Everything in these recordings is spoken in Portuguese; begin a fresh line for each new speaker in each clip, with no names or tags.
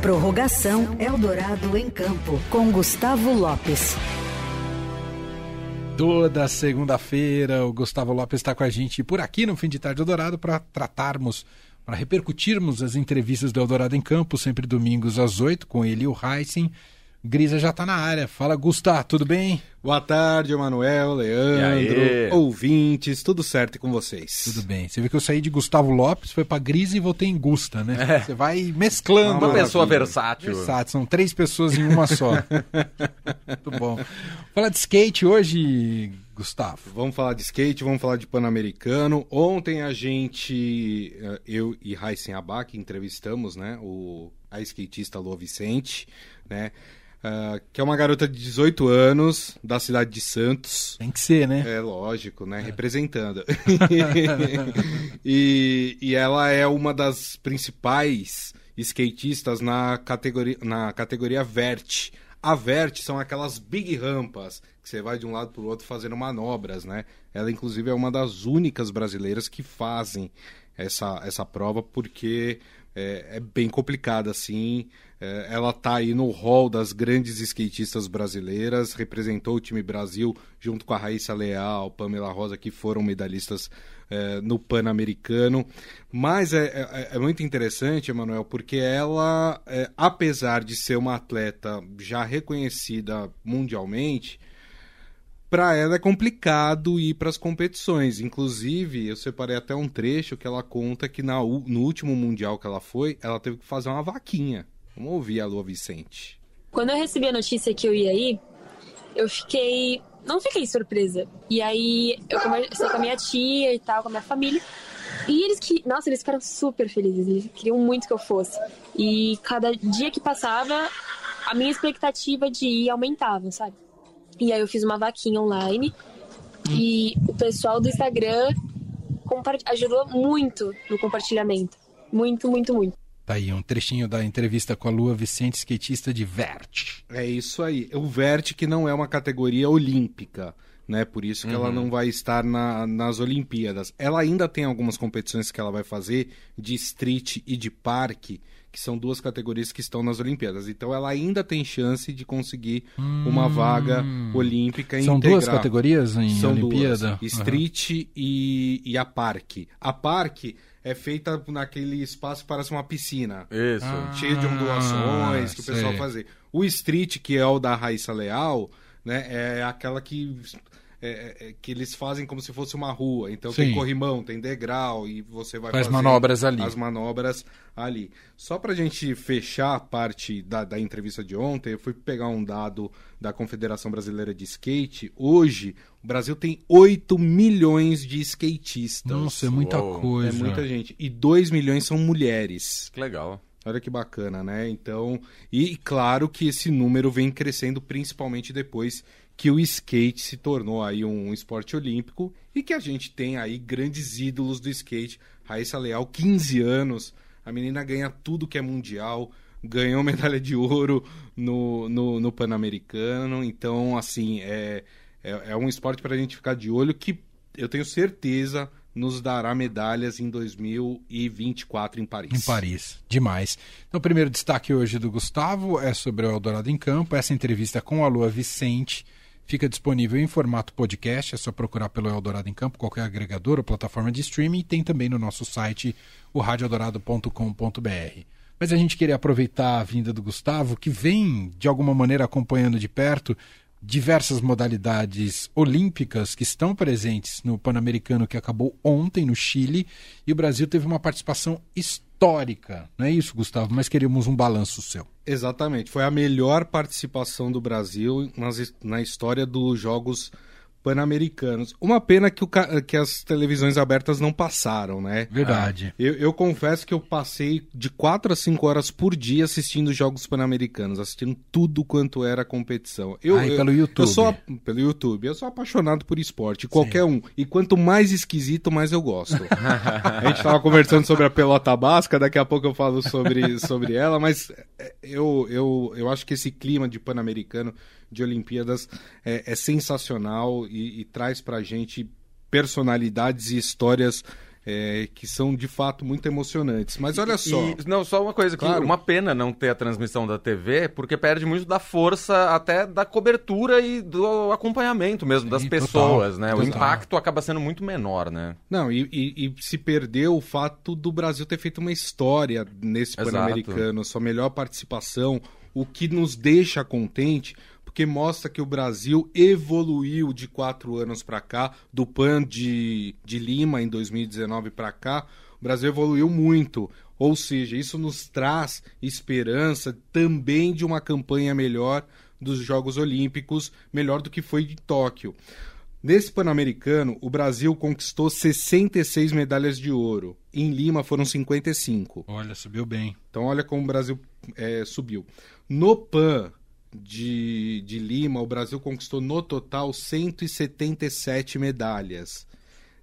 Prorrogação Eldorado em Campo, com Gustavo Lopes.
Toda segunda-feira, o Gustavo Lopes está com a gente por aqui no Fim de Tarde Eldorado para tratarmos, para repercutirmos as entrevistas do Eldorado em Campo, sempre domingos às oito, com ele e o Heisen. Grisa já está na área. Fala, Gustavo, tudo bem?
Boa tarde, Emanuel, Leandro, ouvintes, tudo certo com vocês?
Tudo bem. Você vê que eu saí de Gustavo Lopes, foi para Grisa e voltei em Gusta, né? É. Você vai mesclando.
Uma pessoa versátil.
Versátil, são três pessoas em uma só. Muito bom. Falar de skate hoje, Gustavo.
Vamos falar de skate, vamos falar de Pan-Americano. Ontem a gente, eh, eu e Raíssen Abac, entrevistamos né, o, a skatista Lua Vicente, né? Uh, que é uma garota de 18 anos, da cidade de Santos.
Tem que ser, né?
É lógico, né? É. Representando. e, e ela é uma das principais skatistas na categoria, na categoria Vert. A Vert são aquelas big rampas que você vai de um lado para o outro fazendo manobras, né? Ela, inclusive, é uma das únicas brasileiras que fazem essa, essa prova, porque é, é bem complicada, assim. É, ela está aí no hall das grandes skatistas brasileiras, representou o time Brasil junto com a Raíssa Leal, Pamela Rosa, que foram medalhistas é, no Pan-Americano. Mas é, é, é, muito interessante, Emanuel, porque ela, é, apesar de ser uma atleta já reconhecida mundialmente, para ela é complicado ir para as competições. Inclusive, eu separei até um trecho que ela conta que na, no último mundial que ela foi, ela teve que fazer uma vaquinha Vamos ouvir a Lua Vicente.
Quando eu recebi a notícia que eu ia ir, eu fiquei. Não fiquei surpresa. E aí eu conversei com a minha tia e tal, com a minha família. E eles que. Nossa, eles ficaram super felizes. Eles queriam muito que eu fosse. E cada dia que passava, a minha expectativa de ir aumentava, sabe? E aí eu fiz uma vaquinha online. E o pessoal do Instagram ajudou muito no compartilhamento. Muito, muito, muito.
Tá aí um trechinho da entrevista com a Lua Vicente, skatista de Vert.
É isso aí. O Vert que não é uma categoria olímpica, né? Por isso que uhum. ela não vai estar na, nas Olimpíadas. Ela ainda tem algumas competições que ela vai fazer de street e de parque, que são duas categorias que estão nas Olimpíadas. Então ela ainda tem chance de conseguir hum. uma vaga olímpica
São duas categorias em
são
Olimpíada?
Duas, street uhum. e, e a parque. A parque é feita naquele espaço que parece uma piscina.
Isso. Ah,
cheio de ondulações que o pessoal faz. O street, que é o da Raíssa Leal, né, é aquela que é, é, é, que eles fazem como se fosse uma rua. Então Sim. tem corrimão, tem degrau e você vai
Faz manobras ali.
As manobras ali. Só para a gente fechar a parte da, da entrevista de ontem, eu fui pegar um dado da Confederação Brasileira de Skate. Hoje, o Brasil tem 8 milhões de skatistas.
Nossa, é muita Uou. coisa.
É muita gente. E 2 milhões são mulheres.
Que legal.
Olha que bacana, né? Então, e claro que esse número vem crescendo principalmente depois que o skate se tornou aí um esporte olímpico e que a gente tem aí grandes ídolos do skate. Raíssa Leal, 15 anos, a menina ganha tudo que é mundial, ganhou medalha de ouro no, no, no Pan-Americano, então, assim, é, é, é um esporte para a gente ficar de olho que eu tenho certeza nos dará medalhas em 2024 em Paris.
Em Paris, demais. Então, o primeiro destaque hoje do Gustavo é sobre o Eldorado em Campo, essa entrevista com a Lua Vicente, Fica disponível em formato podcast, é só procurar pelo Eldorado em Campo, qualquer agregador ou plataforma de streaming, e tem também no nosso site, o radioeldorado.com.br. Mas a gente queria aproveitar a vinda do Gustavo, que vem, de alguma maneira, acompanhando de perto diversas modalidades olímpicas que estão presentes no Pan-Americano que acabou ontem no Chile, e o Brasil teve uma participação histórica histórica. Não é isso, Gustavo? Mas queríamos um balanço seu.
Exatamente. Foi a melhor participação do Brasil nas, na história dos Jogos pan-americanos. Uma pena que, o, que as televisões abertas não passaram, né?
Verdade.
Ah, eu, eu, confesso que eu passei de 4 a 5 horas por dia assistindo jogos pan-americanos, assistindo tudo quanto era competição. Eu,
ah, pelo YouTube.
Eu sou, pelo YouTube. Eu sou apaixonado por esporte, qualquer Sim. um. E quanto mais esquisito, mais eu gosto. a gente estava conversando sobre a pelota basca, daqui a pouco eu falo sobre, sobre ela, mas é, eu, eu, eu acho que esse clima de pan-americano de Olimpíadas é, é sensacional e, e traz para a gente personalidades e histórias é, que são de fato muito emocionantes. Mas olha só.
E, não, só uma coisa, que
Claro.
uma pena não ter a transmissão da TV, porque perde muito da força até da cobertura e do acompanhamento mesmo das
Sim,
pessoas,
total,
né? O
total.
impacto acaba sendo muito menor, né?
Não, e, e- e se perdeu o fato do Brasil ter feito uma história nesse. Pan-Americano, sua melhor participação, o que nos deixa contente, porque mostra que o Brasil evoluiu de quatro anos para cá, do PAN de, de Lima em 2019 para cá, o Brasil evoluiu muito. Ou seja, isso nos traz esperança também de uma campanha melhor dos Jogos Olímpicos, melhor do que foi de Tóquio. Nesse Pan-Americano, o Brasil conquistou 66 medalhas de ouro. Em Lima foram 55.
Olha, subiu bem.
Então, olha como o Brasil é, subiu. No PAN de, de Lima, o Brasil conquistou no total 177 medalhas.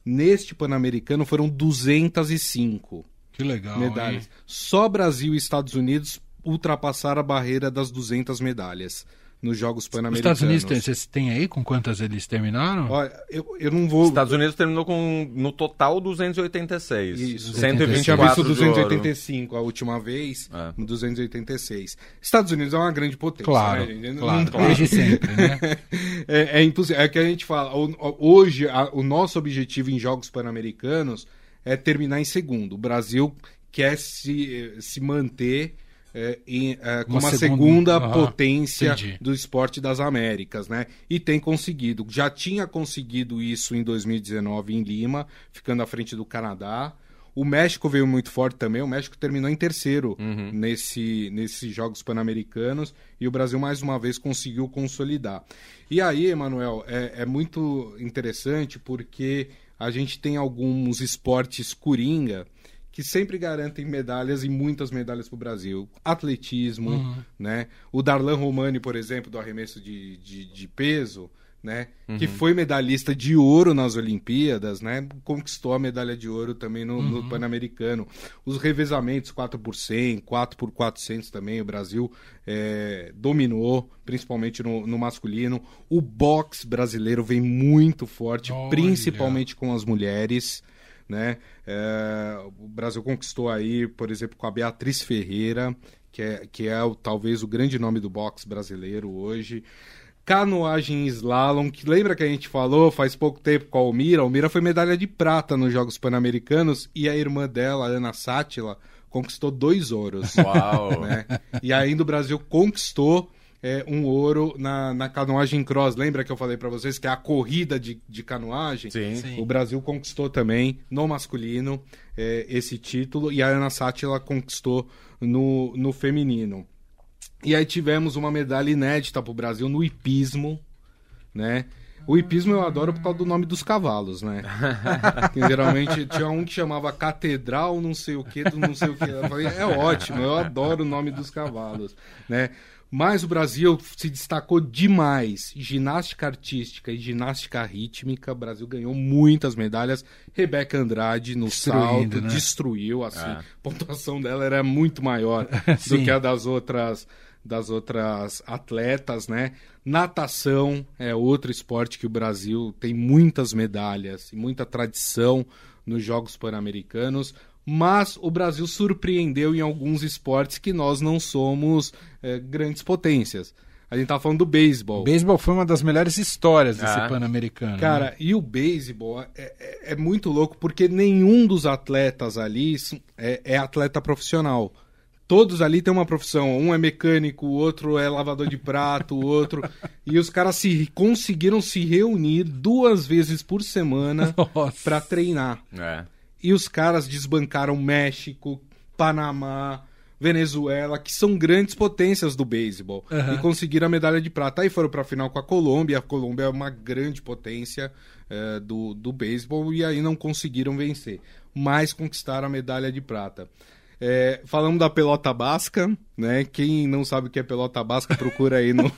Neste Pan-Americano foram 205
Que legal.
medalhas.
hein?
Só Brasil e Estados Unidos ultrapassaram a barreira das 200 medalhas nos Jogos
Os
Pan-Americanos.
Estados Unidos, tem, vocês têm aí com quantas eles terminaram?
Olha, eu, eu não vou.
Os Estados Unidos terminou com, no total, 286.
Isso.
124
Eu tinha visto
de ouro.
285 a última vez,
É.
no 286. Estados Unidos é uma grande potência.
Claro,
né, gente? Não-
claro, desde sempre, né?
É, é impossível. É que a gente fala. hoje, a- o nosso objetivo em Jogos Pan-Americanos é terminar em segundo. O Brasil quer se, eh, se manter em, eh, como
segunda-
segunda
Aham,
potência
entendi.
do esporte das Américas, né? E tem conseguido. Já tinha conseguido isso em 2019 em Lima, ficando à frente do Canadá. O México veio muito forte também. O México terminou em terceiro nesse, nesses Jogos Pan-Americanos e o Brasil mais uma vez conseguiu consolidar. E aí, Emanuel, é, é muito interessante porque a gente tem alguns esportes coringa que sempre garantem medalhas e muitas medalhas para o Brasil. Atletismo, né? O Darlan Romani, por exemplo, do arremesso de, de, de peso, né? Que foi medalhista de ouro nas Olimpíadas, né? Conquistou a medalha de ouro também no, no Pan-Americano. Os revezamentos 4 por 100, 4 por 400 também, o Brasil é, dominou, principalmente no, no masculino. O boxe brasileiro vem muito forte,
Olha.
principalmente com as mulheres né? É, o Brasil conquistou aí, por exemplo, com a Beatriz Ferreira, que é, que é o- talvez o grande nome do boxe brasileiro hoje. Canoagem slalom, que lembra que a gente falou faz pouco tempo com a Almira? A Almira foi medalha de prata nos Jogos Pan-Americanos e a irmã dela, Ana Sátila, conquistou dois ouros.
Uau!
né? E ainda o Brasil conquistou é, um ouro na, na canoagem cross. Lembra que eu falei para vocês que é a corrida de, de canoagem?
Sim.
Sim.
O Brasil conquistou também no masculino é, esse título e a Ana Sátila conquistou no, no feminino. E aí tivemos uma medalha inédita para o Brasil no hipismo, né? O hipismo eu adoro por causa do nome dos cavalos, né? Que geralmente tinha um que chamava Catedral, não sei o que, do não sei o que. É ótimo, eu adoro o nome dos cavalos, né? Mas o Brasil se destacou demais. Ginástica artística e ginástica rítmica. O Brasil ganhou muitas medalhas. Rebeca Andrade no
Destruindo,
salto
né?
destruiu, assim.
É.
A pontuação dela era muito maior do que a das outras das outras atletas, né? Natação é outro esporte que o Brasil tem muitas medalhas e muita tradição nos Jogos Pan-Americanos, mas o Brasil surpreendeu em alguns esportes que nós não somos eh, grandes potências. A gente tá falando do beisebol.
O beisebol foi uma das melhores histórias desse
Ah.
Pan-Americano.
Cara,
né?
e o beisebol é, é- é muito louco porque nenhum dos atletas ali é, é atleta profissional. Todos ali têm uma profissão. Um é mecânico, o outro é lavador de prato, o outro. E os caras se conseguiram se reunir duas vezes por semana para treinar.
É.
E os caras desbancaram México, Panamá, Venezuela, que são grandes potências do beisebol.
Aham.
E conseguiram a medalha de prata. Aí foram para a final com a Colômbia. A Colômbia é uma grande potência eh, do, do beisebol e aí não conseguiram vencer. Mas conquistaram a medalha de prata. Eh, falamos da pelota basca, né? Quem não sabe o que é pelota basca, procura aí no.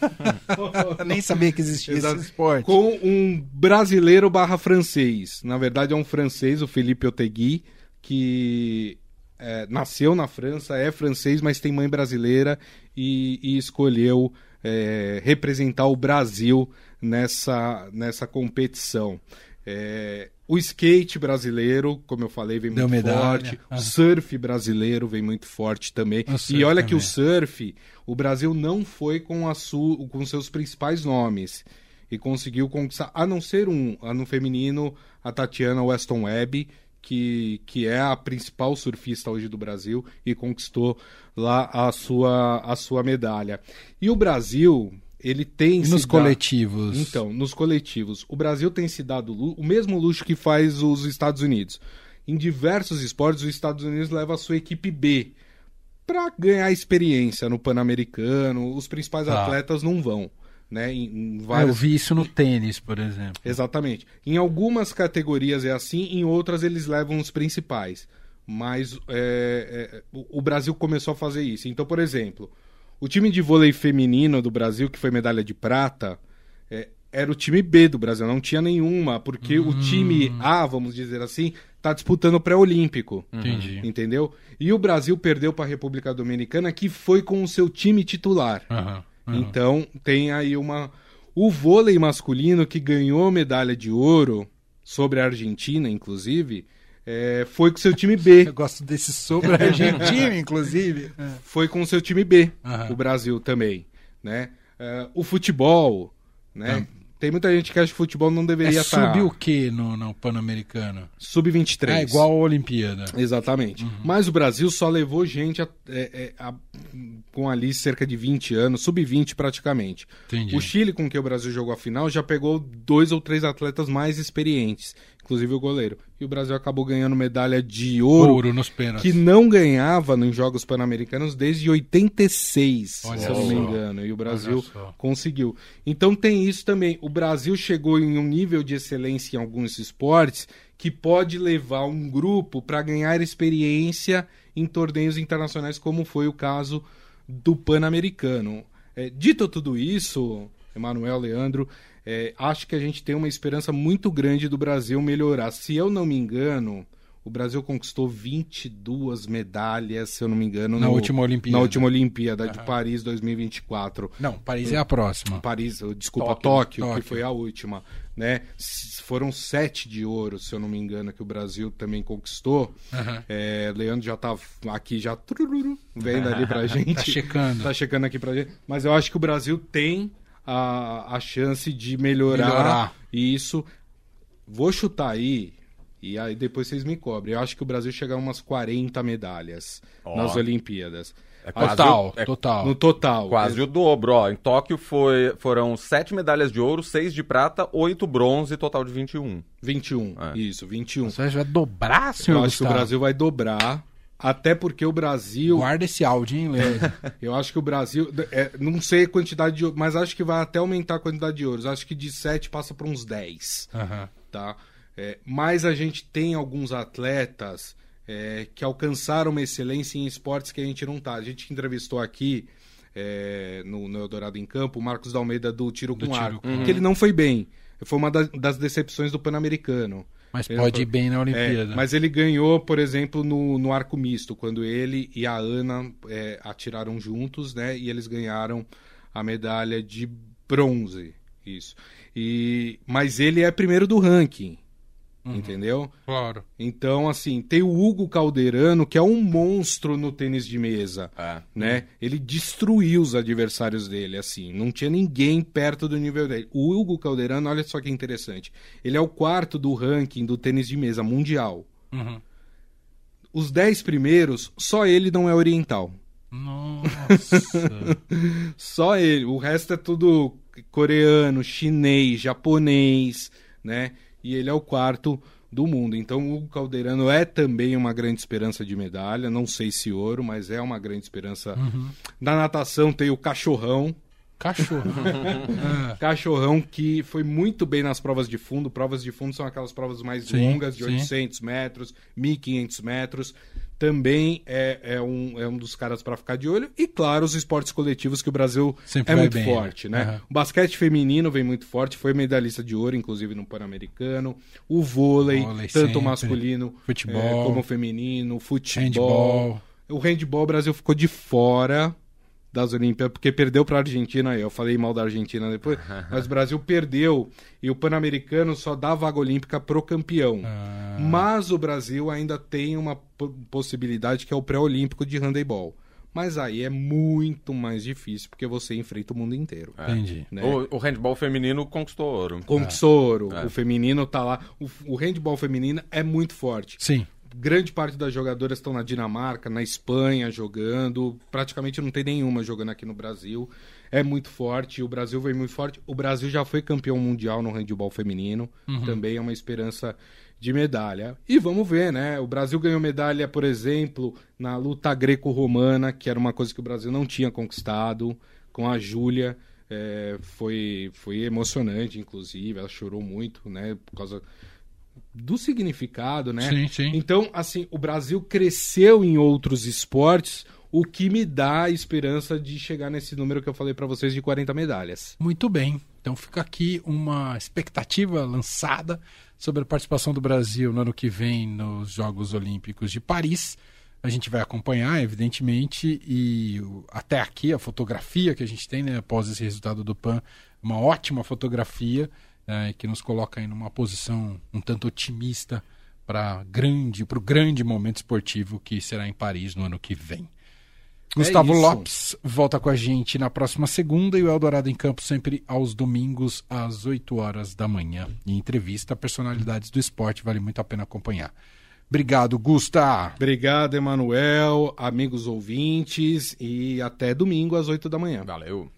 Nem sabia que existia
Exato.
esse esporte.
Com um brasileiro barra francês. Na verdade é um francês, o Felipe Otegui, que é, nasceu na França, é francês, mas tem mãe brasileira e, e escolheu é, representar o Brasil nessa, nessa competição. É, O skate brasileiro, como eu falei, vem
Deu
muito
medalha.
forte.
Ah.
O surf brasileiro vem muito forte também. E olha que o
também.
surf, o Brasil não foi com, a su, com seus principais nomes. E conseguiu conquistar, a não ser um, a no feminino, a Tatiana Weston Webb, que, que é a principal surfista hoje do Brasil e conquistou lá a sua, a sua medalha. E o Brasil, ele tem
E
se
nos coletivos?
então, nos coletivos, o Brasil tem se dado o mesmo luxo que faz os Estados Unidos. Em diversos esportes, os Estados Unidos leva a sua equipe B para ganhar experiência no Pan-Americano. Os principais
Tá.
atletas não vão, né? Em, em
Ah, Eu
vários...
vi isso no tênis, por exemplo.
Exatamente. Em algumas categorias é assim, em outras eles levam os principais. Mas é, é, o Brasil começou a fazer isso. Então, por exemplo, o time de vôlei feminino do Brasil, que foi medalha de prata, é, era o time B do Brasil, não tinha nenhuma, porque o time A, vamos dizer assim, está disputando o pré-olímpico.
Entendi.
Entendeu? E o Brasil perdeu para a República Dominicana, que foi com o seu time titular.
Aham, aham.
Então, tem aí uma. O vôlei masculino que ganhou medalha de ouro sobre a Argentina, inclusive, é, foi com seu time B.
Eu gosto desse sobre a Argentina, inclusive.
Foi com seu time B,
Aham.
o Brasil também. Né? É, o futebol, né? Tem muita gente que acha que o futebol não
É
deveria estar.
subir o que no, no Pan-Americano?
Sub-23.
É igual a Olimpíada.
Exatamente. Mas o Brasil só levou gente a- é, é, a- com ali cerca de 20 anos, sub-20 praticamente.
Entendi.
O Chile, com que o Brasil jogou a final, já pegou dois ou três atletas mais experientes, inclusive o goleiro. E o Brasil acabou ganhando medalha de ouro,
Ouro nos pênaltis.
que não ganhava nos Jogos Pan-Americanos desde 86,
Olha
se eu não me engano. E o Brasil conseguiu. Então tem isso também. O Brasil chegou em um nível de excelência em alguns esportes que pode levar um grupo para ganhar experiência em torneios internacionais, como foi o caso do Pan-Americano. É, dito tudo isso, Emanuel, Leandro, é, acho que a gente tem uma esperança muito grande do Brasil melhorar. Se eu não me engano, o Brasil conquistou 22 medalhas, se eu não me engano,
Na
no-
última Olimpíada.
Na última Olimpíada de Paris 2024.
Não, Paris é a próxima.
Paris, desculpa,
Tóquio,
Tóquio,
Tóquio.
que foi a última, né? Foram sete de ouro, se eu não me engano, que o Brasil também conquistou.
Aham.
É, Leandro já tá aqui, já vendo ali pra gente.
Tá checando.
Tá checando aqui pra gente. Mas eu acho que o Brasil tem a, a chance de melhorar,
Melhorar.
isso. Vou chutar aí, e aí depois vocês me cobrem. Eu acho que o Brasil chega a umas 40 medalhas
Ó.
nas Olimpíadas.
É quase
Total,
o- é
total.
No total.
Quase o dobro, ó. Em Tóquio foi, foram sete medalhas de ouro, seis de prata, oito bronze, total de 21.
21.
É.
Isso, 21.
Você vai dobrar, senhor
Eu acho que o
Gustavo?
Brasil vai dobrar, até porque o Brasil.
Guarda esse áudio, hein, Leandro?
Eu acho que o Brasil. é, não sei a quantidade de mas acho que vai até aumentar a quantidade de ouros. Acho que de 7 passa para uns 10.
Aham.
Tá? É, mas a gente tem alguns atletas é, que alcançaram uma excelência em esportes que a gente não tá. A gente entrevistou aqui. é, no, no Eldorado em Campo, o Marcos da Almeida do Tiro
Do
com
tiro
Arco,
com
que ele não foi bem. Foi uma das decepções do Pan-Americano.
Mas
Ele
pode ir bem na Olimpíada.
é, mas ele ganhou, por exemplo, no, no arco misto, quando ele e a Ana é, atiraram juntos, né? E eles ganharam a medalha de bronze. Isso. E, mas ele é primeiro do ranking. Entendeu?
Claro.
Então, assim, tem o Hugo Calderano, que é um monstro no tênis de mesa
É.
né? Ele destruiu os adversários dele, assim. Não tinha ninguém perto do nível dele. O Hugo Calderano, olha só que interessante. Ele é o quarto do ranking do tênis de mesa mundial.
Uhum.
Os dez primeiros, só ele não é oriental.
Nossa.
Só ele. O resto é tudo coreano, chinês, japonês, né? E ele é o quarto do mundo. Então o Hugo Calderano é também uma grande esperança de medalha. Não sei se ouro, mas é uma grande esperança. Na natação tem o Cachorrão.
Cachorro. Ah,
Cachorrão que foi muito bem nas provas de fundo. Provas de fundo são aquelas provas mais
Sim,
longas, de
sim.
800 metros, 1500 metros. Também é, é, um, é um dos caras para ficar de olho. E, claro, os esportes coletivos que o Brasil
Sempre
é muito
bem,
forte,
né?
né?
Aham.
O basquete feminino vem muito forte, foi medalhista de ouro, inclusive no Pan-Americano. O vôlei,
Vôlei
tanto
sempre.
masculino
Futebol.
é, como feminino, futebol.
Handball.
O handball, o Brasil ficou de fora, das Olimpíadas, porque perdeu para a Argentina. Eu falei mal da Argentina depois, mas o Brasil perdeu e o Pan-Americano só dá vaga olímpica pro campeão.
Ah.
Mas o Brasil ainda tem uma po- possibilidade que é o pré-olímpico de handebol. Mas aí é muito mais difícil porque você enfrenta o mundo inteiro.
Entendi.
né?
O, o handball feminino conquistou ouro.
Conquistou ouro.
É.
O feminino tá lá. O, o handball feminino é muito forte.
Sim.
Grande parte das jogadoras estão na Dinamarca, na Espanha jogando. Praticamente não tem nenhuma jogando aqui no Brasil. É muito forte. O Brasil vem muito forte. O Brasil já foi campeão mundial no handball feminino. Também é uma esperança de medalha. E vamos ver, né? O Brasil ganhou medalha, por exemplo, na luta greco-romana, que era uma coisa que o Brasil não tinha conquistado, com a Júlia. É, foi, foi emocionante, inclusive. Ela chorou muito, né? Por causa do significado, né?
Sim, sim.
Então, assim, o Brasil cresceu em outros esportes, o que me dá a esperança de chegar nesse número que eu falei pra vocês de 40 medalhas.
Muito bem. Então fica aqui uma expectativa lançada sobre a participação do Brasil no ano que vem nos Jogos Olímpicos de Paris. A gente vai acompanhar, evidentemente, e até aqui a fotografia que a gente tem, né, após esse resultado do PAN, uma ótima fotografia eh, que nos coloca aí numa posição um tanto otimista para grande, para o grande momento esportivo que será em Paris no ano que vem. Gustavo
isso.
Lopes volta com a gente na próxima segunda e o Eldorado em Campo sempre aos domingos às 8 horas da manhã. Em entrevista a personalidades do esporte, vale muito a pena acompanhar. Obrigado, Gusta.
Obrigado, Emanuel, amigos ouvintes, e até domingo às 8 da manhã.
Valeu.